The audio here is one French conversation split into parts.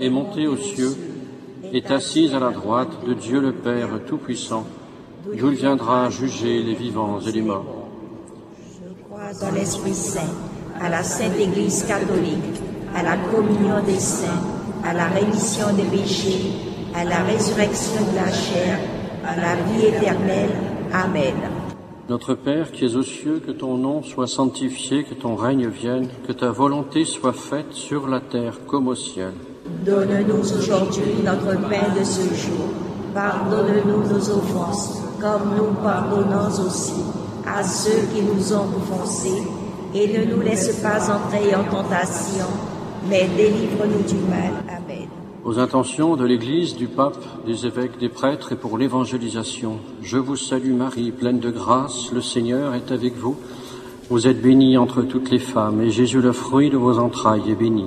est monté aux cieux, est assis à la droite de Dieu le Père Tout-Puissant, d'où il viendra juger les vivants et les morts. Je crois en l'Esprit Saint, à la Sainte Église catholique, à la communion des saints, à la rémission des péchés, à la résurrection de la chair, à la vie éternelle. Amen. Notre Père qui es aux cieux, que ton nom soit sanctifié, que ton règne vienne, que ta volonté soit faite sur la terre comme au ciel. Donne-nous aujourd'hui notre pain de ce jour. Pardonne-nous nos offenses, comme nous pardonnons aussi à ceux qui nous ont offensés. Et ne nous laisse pas entrer en tentation, mais délivre-nous du mal. Amen. Aux intentions de l'Église, du pape, des évêques, des prêtres et pour l'évangélisation, je vous salue Marie, pleine de grâce, le Seigneur est avec vous. Vous êtes bénie entre toutes les femmes, et Jésus, le fruit de vos entrailles, est béni.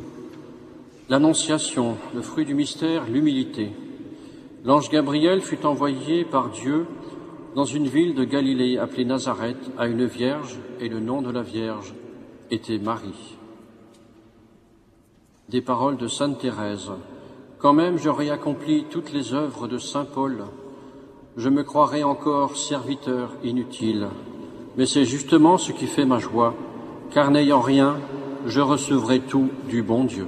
L'Annonciation, le fruit du mystère, l'humilité. L'ange Gabriel fut envoyé par Dieu dans une ville de Galilée appelée Nazareth à une vierge, et le nom de la vierge était Marie. Des paroles de Sainte Thérèse. Quand même j'aurais accompli toutes les œuvres de Saint Paul, je me croirais encore serviteur inutile. Mais c'est justement ce qui fait ma joie, car n'ayant rien, je recevrai tout du bon Dieu.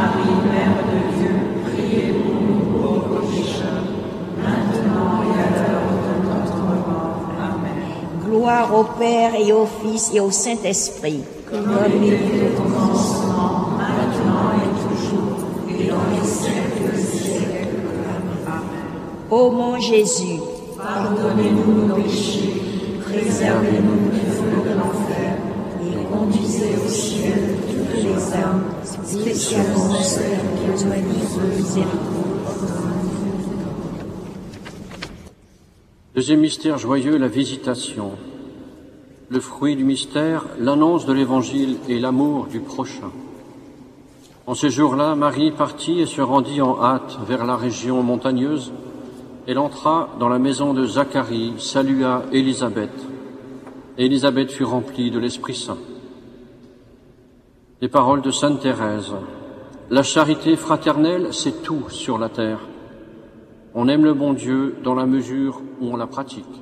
Gloire au Père et au Fils et au Saint-Esprit. Comme il était au commencement, maintenant et toujours, et dans les siècles des siècles. Amen. Ô mon Jésus, Pardonnez-nous nos péchés, préservez-nous du feu de l'enfer, et conduisez au ciel toutes les âmes, spécialement celles qui ont de miséricorde. Deuxième mystère joyeux, la visitation. Le fruit du mystère, l'annonce de l'Évangile et l'amour du prochain. En ce jour-là, Marie partit et se rendit en hâte vers la région montagneuse. Elle entra dans la maison de Zacharie, salua Élisabeth. Et Élisabeth fut remplie de l'Esprit Saint. Les paroles de Sainte Thérèse. La charité fraternelle, c'est tout sur la terre. On aime le bon Dieu dans la mesure où on la pratique.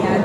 à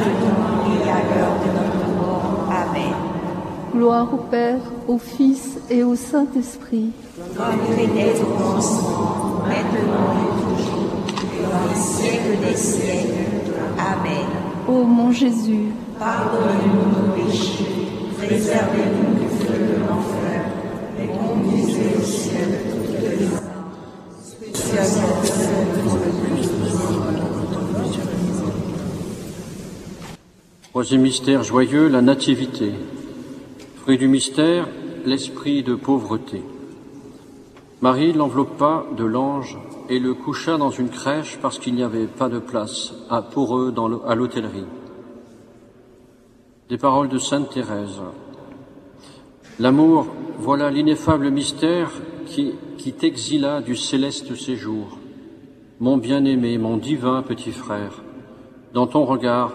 et à l'heure de notre mort. Amen. Gloire au Père, au Fils et au Saint-Esprit. Comme il était au commencement, maintenant et toujours, et dans les siècles des siècles. Amen. Ô mon Jésus, Pardonnez-nous nos péchés, préservez-nous du feu de l'enfer, et conduisez au ciel toutes les âmes, spécialement celles qui ont le plus besoin de votre miséricorde. Troisième mystère joyeux, la nativité. Fruit du mystère, l'esprit de pauvreté. Marie l'enveloppa de l'ange et le coucha dans une crèche parce qu'il n'y avait pas de place pour eux à l'hôtellerie. Des paroles de Sainte Thérèse. L'amour, voilà l'ineffable mystère qui, qui t'exila du céleste séjour. Mon bien-aimé, mon divin petit frère, dans ton regard,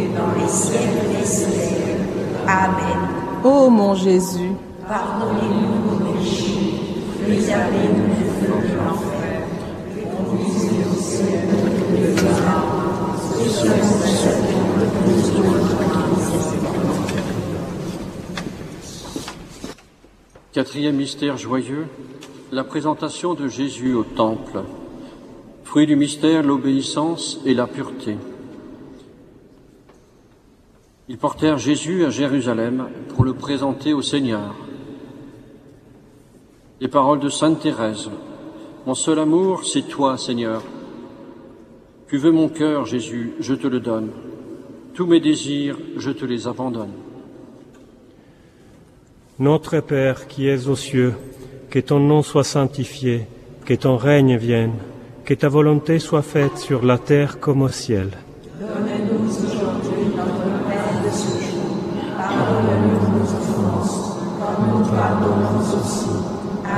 dans les siècles des siècles. Amen. Ô mon Jésus, Pardonnez-nous nos péchés, préservez-nous du feu de l'enfer, et conduisez au ciel toutes les âmes, ceux qui ont le plus de votre miséricorde. Quatrième mystère joyeux, la présentation de Jésus au Temple. Fruit du mystère, l'obéissance et la pureté. Ils portèrent Jésus à Jérusalem pour le présenter au Seigneur. Les paroles de Sainte Thérèse. Mon seul amour, c'est toi, Seigneur. Tu veux mon cœur, Jésus, je te le donne. Tous mes désirs, je te les abandonne. Notre Père qui es aux cieux, que ton nom soit sanctifié, que ton règne vienne, que ta volonté soit faite sur la terre comme au ciel.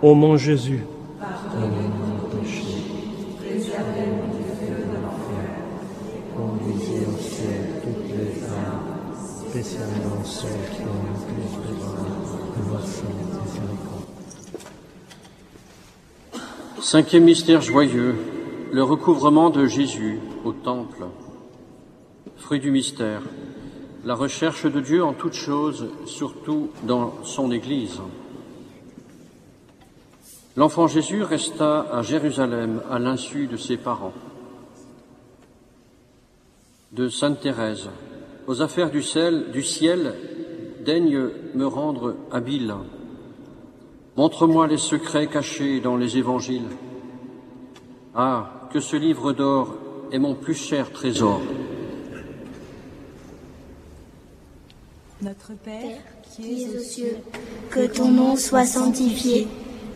Ô mon Jésus, pardonnez-nous nos péchés, préservez-nous du feu de l'enfer, conduisez au ciel toutes les âmes, spécialement celles qui ont le plus besoin de votre miséricorde. Cinquième mystère joyeux, le recouvrement de Jésus au Temple. Fruit du mystère, la recherche de Dieu en toutes choses, surtout dans son Église. L'enfant Jésus resta à Jérusalem à l'insu de ses parents. De Sainte Thérèse, aux affaires du ciel, du ciel daigne me rendre habile. Montre-moi les secrets cachés dans les évangiles. Ah, que ce livre d'or est mon plus cher trésor. Notre Père, qui es aux cieux, que ton nom soit sanctifié,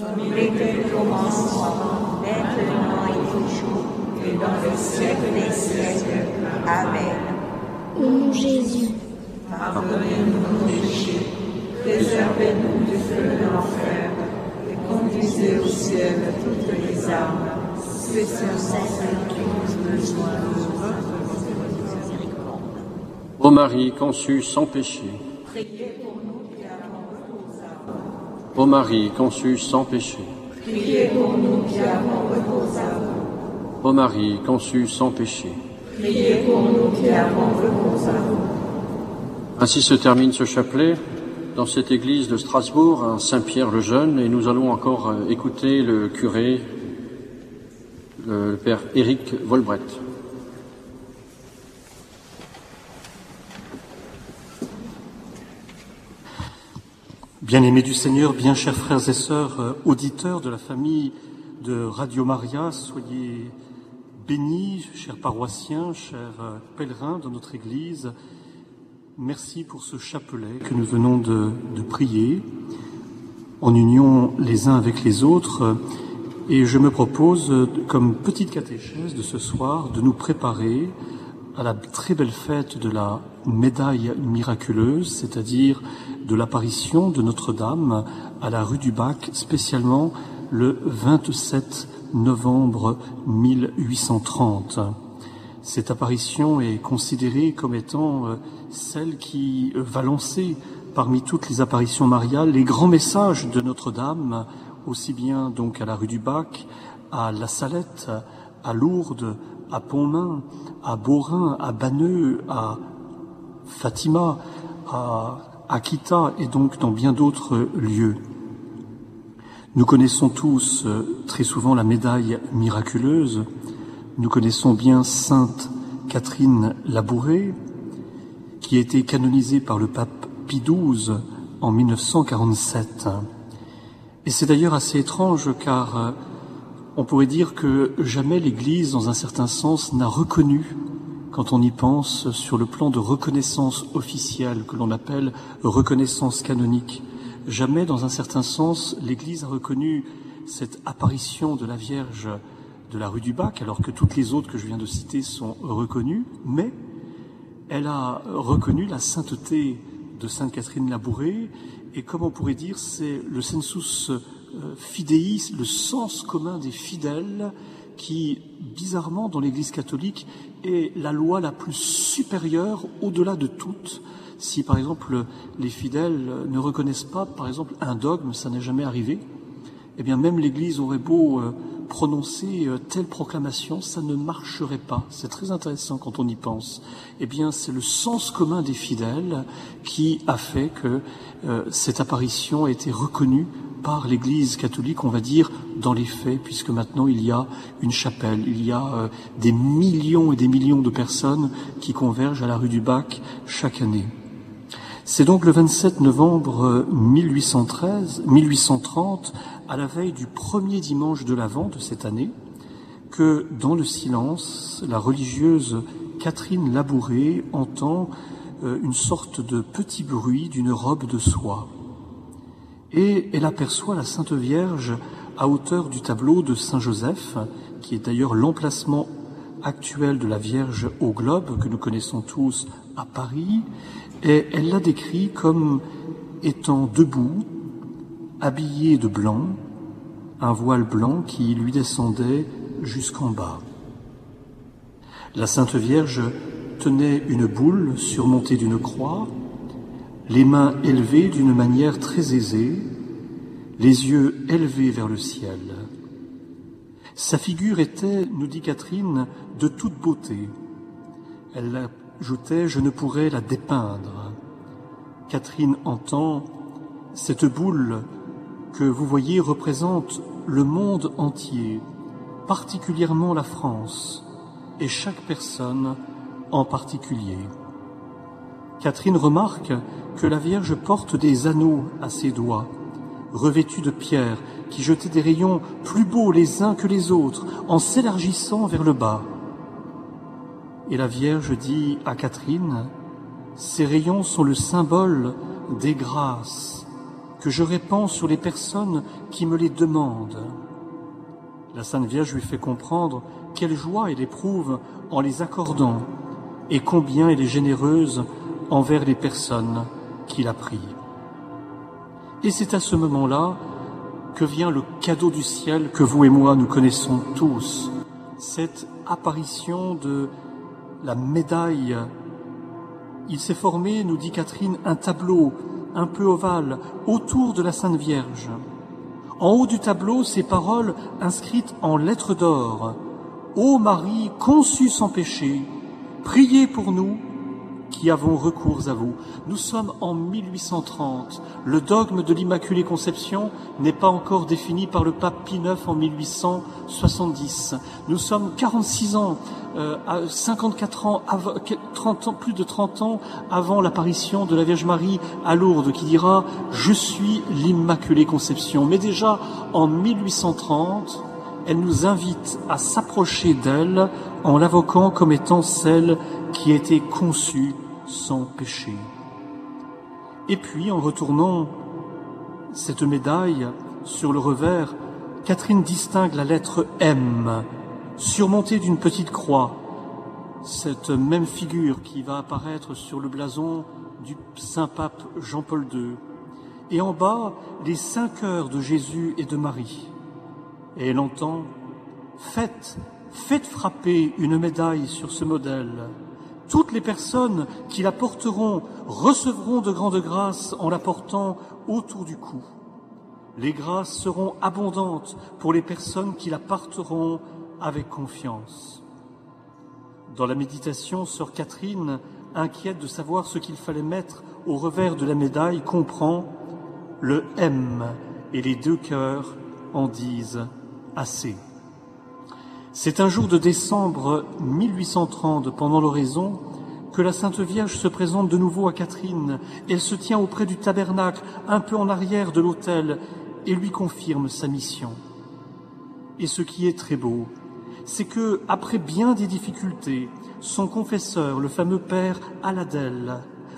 Comme il était au commencement, maintenant et toujours, et dans les siècles des siècles. Amen. Au nom de Jésus. Pardonnez-nous nos péchés, préservez-nous du feu de l'enfer, et conduisez au ciel toutes les âmes, spécialement celles qui ont besoin de votre miséricorde. Ô Marie conçue sans péché, Ô Marie conçue sans péché, Priez pour nous qui avons recours à vous. Ô Marie conçue sans péché. Priez pour nous qui avons recours à vous. Ainsi se termine ce chapelet dans cette église de Strasbourg, à Saint-Pierre-le-Jeune, et nous allons encore écouter le curé, le père Éric Volbret. Bien-aimés du Seigneur, bien chers frères et sœurs, euh, auditeurs de la famille de Radio Maria, soyez bénis, chers paroissiens, chers euh, pèlerins de notre Église. Merci pour ce chapelet que nous venons de, de prier en union les uns avec les autres. Et je me propose, euh, comme petite catéchèse de ce soir, de nous préparer à la très belle fête de la médaille miraculeuse, c'est-à-dire de l'apparition de Notre-Dame à la rue du Bac, spécialement le 27 novembre 1830. Cette apparition est considérée comme étant euh, celle qui euh, va lancer parmi toutes les apparitions mariales les grands messages de Notre-Dame, aussi bien donc à la rue du Bac, à La Salette, à Lourdes, à Pontmain, à Beaurain, à Banneux, à Fatima, à Akita et donc dans bien d'autres lieux. Nous connaissons tous euh, très souvent la médaille miraculeuse. Nous connaissons bien Sainte Catherine Labouré, qui a été canonisée par le pape Pie XII en 1947. Et c'est d'ailleurs assez étrange car euh, on pourrait dire que jamais l'Église, dans un certain sens, n'a reconnu, quand on y pense, sur le plan de reconnaissance officielle, que l'on appelle reconnaissance canonique, jamais, dans un certain sens, l'Église a reconnu cette apparition de la Vierge de la rue du Bac, alors que toutes les autres que je viens de citer sont reconnues, mais elle a reconnu la sainteté de Sainte Catherine Labouré, et comme on pourrait dire, c'est le sensus fidei, le sens commun des fidèles, qui, bizarrement, dans l'Église catholique, est la loi la plus supérieure au-delà de toutes. Si, par exemple, les fidèles ne reconnaissent pas, par exemple, un dogme, ça n'est jamais arrivé, eh bien, même l'Église aurait beau euh, prononcer euh, telle proclamation, ça ne marcherait pas. C'est très intéressant quand on y pense. Eh bien, c'est le sens commun des fidèles qui a fait que euh, cette apparition a été reconnue par l'Église catholique, on va dire, dans les faits, puisque maintenant il y a une chapelle, il y a euh, des millions et des millions de personnes qui convergent à la rue du Bac chaque année. C'est donc le 27 novembre 1813, 1830, à la veille du premier dimanche de l'Avent de cette année, que dans le silence, la religieuse Catherine Labouré entend euh, une sorte de petit bruit d'une robe de soie. Et elle aperçoit la Sainte Vierge à hauteur du tableau de Saint Joseph, qui est d'ailleurs l'emplacement actuel de la Vierge au globe que nous connaissons tous à Paris, et elle la décrit comme étant debout, habillée de blanc, un voile blanc qui lui descendait jusqu'en bas. La Sainte Vierge tenait une boule surmontée d'une croix, les mains élevées d'une manière très aisée, les yeux élevés vers le ciel. Sa figure était, nous dit Catherine, de toute beauté. Elle ajoutait, je ne pourrais la dépeindre. Catherine entend, cette boule que vous voyez représente le monde entier, particulièrement la France, et chaque personne en particulier. Catherine remarque que la Vierge porte des anneaux à ses doigts, revêtus de pierre, qui jetaient des rayons plus beaux les uns que les autres, en s'élargissant vers le bas. Et la Vierge dit à Catherine, Ces rayons sont le symbole des grâces que je répands sur les personnes qui me les demandent. La Sainte Vierge lui fait comprendre quelle joie elle éprouve en les accordant et combien elle est généreuse envers les personnes qui la prient. Et c'est à ce moment-là que vient le cadeau du ciel que vous et moi nous connaissons tous, cette apparition de la médaille. Il s'est formé, nous dit Catherine, un tableau un peu ovale autour de la Sainte Vierge. En haut du tableau, ces paroles inscrites en lettres d'or. Ô Marie conçue sans péché, priez pour nous qui avons recours à vous. Nous sommes en 1830. Le dogme de l'Immaculée Conception n'est pas encore défini par le pape Pie IX en 1870. Nous sommes 46 ans, euh, 54 ans, 30 ans, plus de 30 ans avant l'apparition de la Vierge Marie à Lourdes, qui dira Je suis l'Immaculée Conception. Mais déjà en 1830, elle nous invite à s'approcher d'elle en l'invoquant comme étant celle qui a été conçue sans péché. Et puis, en retournant cette médaille sur le revers, Catherine distingue la lettre M, surmontée d'une petite croix, cette même figure qui va apparaître sur le blason du Saint-Pape Jean-Paul II. Et en bas, les cinq heures de Jésus et de Marie. Et elle entend, faites, faites frapper une médaille sur ce modèle. Toutes les personnes qui la porteront recevront de grandes grâces en la portant autour du cou. Les grâces seront abondantes pour les personnes qui la porteront avec confiance. Dans la méditation, sœur Catherine, inquiète de savoir ce qu'il fallait mettre au revers de la médaille, comprend le M et les deux cœurs en disent assez. C'est un jour de décembre 1830, pendant l'oraison, que la Sainte Vierge se présente de nouveau à Catherine. Elle se tient auprès du tabernacle, un peu en arrière de l'autel, et lui confirme sa mission. Et ce qui est très beau, c'est que, après bien des difficultés, son confesseur, le fameux père Aladel,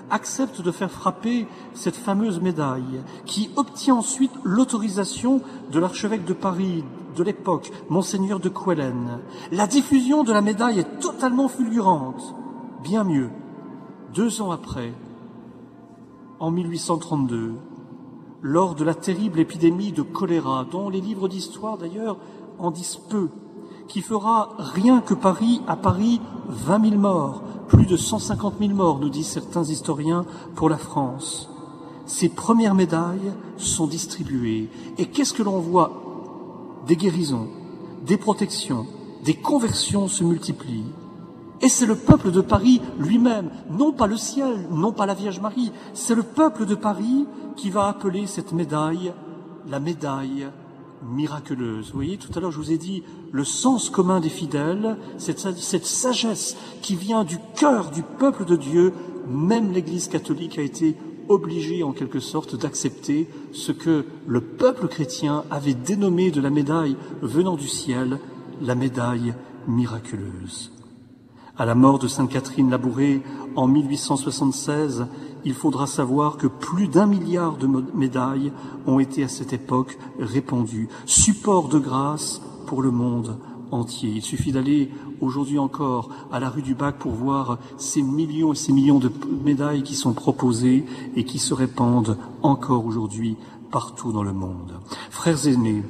accepte de faire frapper cette fameuse médaille, qui obtient ensuite l'autorisation de l'archevêque de Paris de l'époque, monseigneur de Quellen. La diffusion de la médaille est totalement fulgurante. Bien mieux, deux ans après, en 1832, lors de la terrible épidémie de choléra, dont les livres d'histoire d'ailleurs en disent peu, qui fera rien que Paris, à Paris, 20 000 morts, plus de 150 000 morts, nous disent certains historiens, pour la France. Ces premières médailles sont distribuées. Et qu'est-ce que l'on voit Des guérisons, des protections, des conversions se multiplient. Et c'est le peuple de Paris lui-même, non pas le ciel, non pas la Vierge Marie, c'est le peuple de Paris qui va appeler cette médaille la médaille miraculeuse. Vous voyez, tout à l'heure, je vous ai dit le sens commun des fidèles, cette, cette sagesse qui vient du cœur du peuple de Dieu, même l'Église catholique a été obligée en quelque sorte d'accepter ce que le peuple chrétien avait dénommé de la médaille venant du ciel, la médaille miraculeuse. À la mort de Sainte Catherine Labouré en 1876, il faudra savoir que plus d'un milliard de médailles ont été à cette époque répandues, support de grâce pour le monde Il suffit d'aller aujourd'hui encore à la rue du Bac pour voir ces millions et ces millions de médailles qui sont proposées et qui se répandent encore aujourd'hui partout dans le monde. Frères aînés,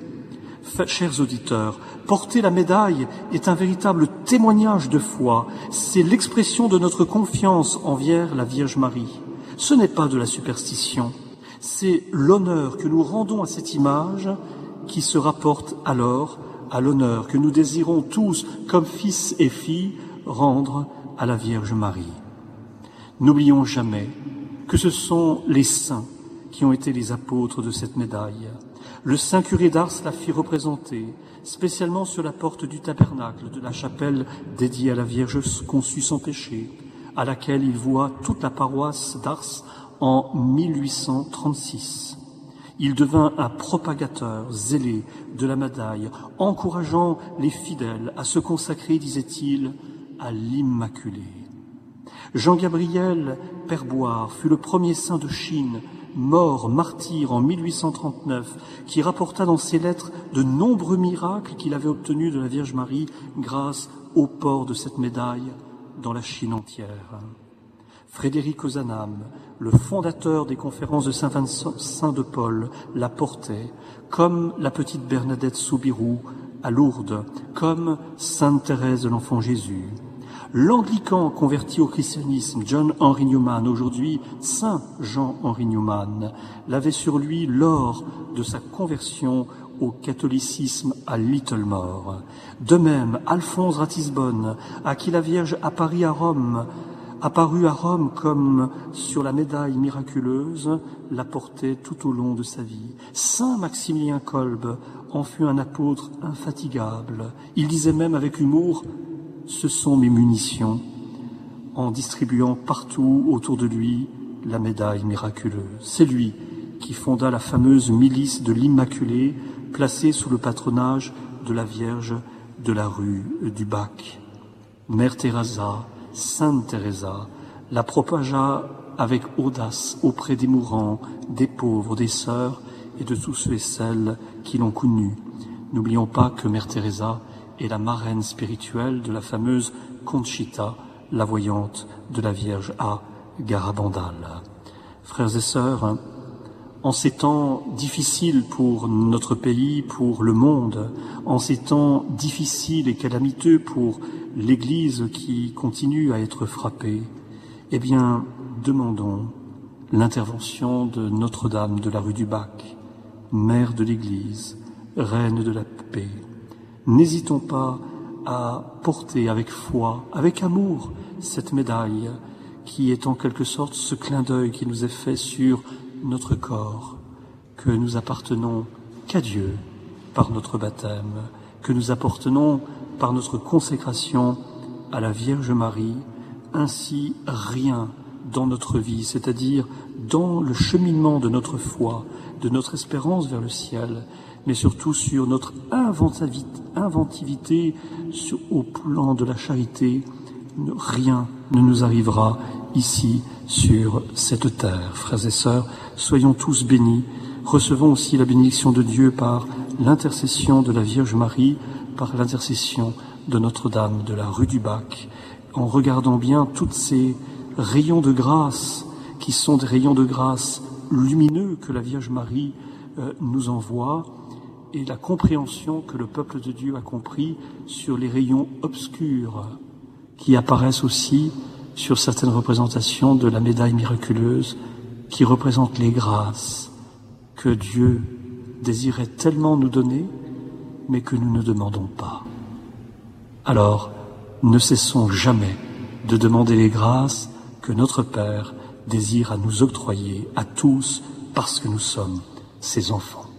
chers auditeurs, porter la médaille est un véritable témoignage de foi. C'est l'expression de notre confiance envers la Vierge Marie. Ce n'est pas de la superstition, c'est l'honneur que nous rendons à cette image qui se rapporte alors à l'honneur que nous désirons tous, comme fils et filles, rendre à la Vierge Marie. N'oublions jamais que ce sont les saints qui ont été les apôtres de cette médaille. Le saint curé d'Ars la fit représenter, spécialement sur la porte du tabernacle de la chapelle dédiée à la Vierge conçue sans péché, à laquelle il voit toute la paroisse d'Ars en 1836. Il devint un propagateur zélé de la médaille, encourageant les fidèles à se consacrer, disait-il, à l'Immaculée. Jean-Gabriel Perboire fut le premier saint de Chine, mort martyr en 1839, qui rapporta dans ses lettres de nombreux miracles qu'il avait obtenus de la Vierge Marie grâce au port de cette médaille dans la Chine entière. Frédéric Ozanam, le fondateur des conférences de Saint-Vincent de Paul, la portait, comme la petite Bernadette Soubirou à Lourdes, comme Sainte Thérèse de l'Enfant Jésus. L'anglican converti au christianisme, John Henry Newman, aujourd'hui Saint Jean Henry Newman, l'avait sur lui lors de sa conversion au catholicisme à Littlemore. De même, Alphonse Ratisbonne, à qui la Vierge apparut à Rome, apparut à Rome comme sur la médaille miraculeuse, la portait tout au long de sa vie. Saint Maximilien Kolb en fut un apôtre infatigable. Il disait même avec humour ce sont mes munitions, en distribuant partout autour de lui la médaille miraculeuse. C'est lui qui fonda la fameuse milice de l'Immaculée, placée sous le patronage de la Vierge de la rue du Bac. Mère Teresa, Sainte Teresa, la propagea avec audace auprès des mourants, des pauvres, des sœurs et de tous ceux et celles qui l'ont connue. N'oublions pas que Mère Teresa et la marraine spirituelle de la fameuse Conchita, la voyante de la Vierge à Garabandal. Frères et sœurs, en ces temps difficiles pour notre pays, pour le monde, en ces temps difficiles et calamiteux pour l'Église qui continue à être frappée, eh bien, demandons l'intervention de Notre-Dame de la rue du Bac, Mère de l'Église, Reine de la paix, N'hésitons pas à porter avec foi, avec amour, cette médaille qui est en quelque sorte ce clin d'œil qui nous est fait sur notre corps, que nous appartenons qu'à Dieu par notre baptême, que nous appartenons par notre consécration à la Vierge Marie, ainsi rien dans notre vie, c'est-à-dire dans le cheminement de notre foi, de notre espérance vers le ciel, mais surtout sur notre inventivité au plan de la charité. Rien ne nous arrivera ici sur cette terre. Frères et sœurs, soyons tous bénis. Recevons aussi la bénédiction de Dieu par l'intercession de la Vierge Marie, par l'intercession de Notre-Dame de la rue du Bac, en regardant bien tous ces rayons de grâce qui sont des rayons de grâce lumineux que la Vierge Marie euh, nous envoie et la compréhension que le peuple de Dieu a compris sur les rayons obscurs qui apparaissent aussi sur certaines représentations de la médaille miraculeuse qui représente les grâces que Dieu désirait tellement nous donner, mais que nous ne demandons pas. Alors, ne cessons jamais de demander les grâces que notre Père désire à nous octroyer à tous parce que nous sommes ses enfants.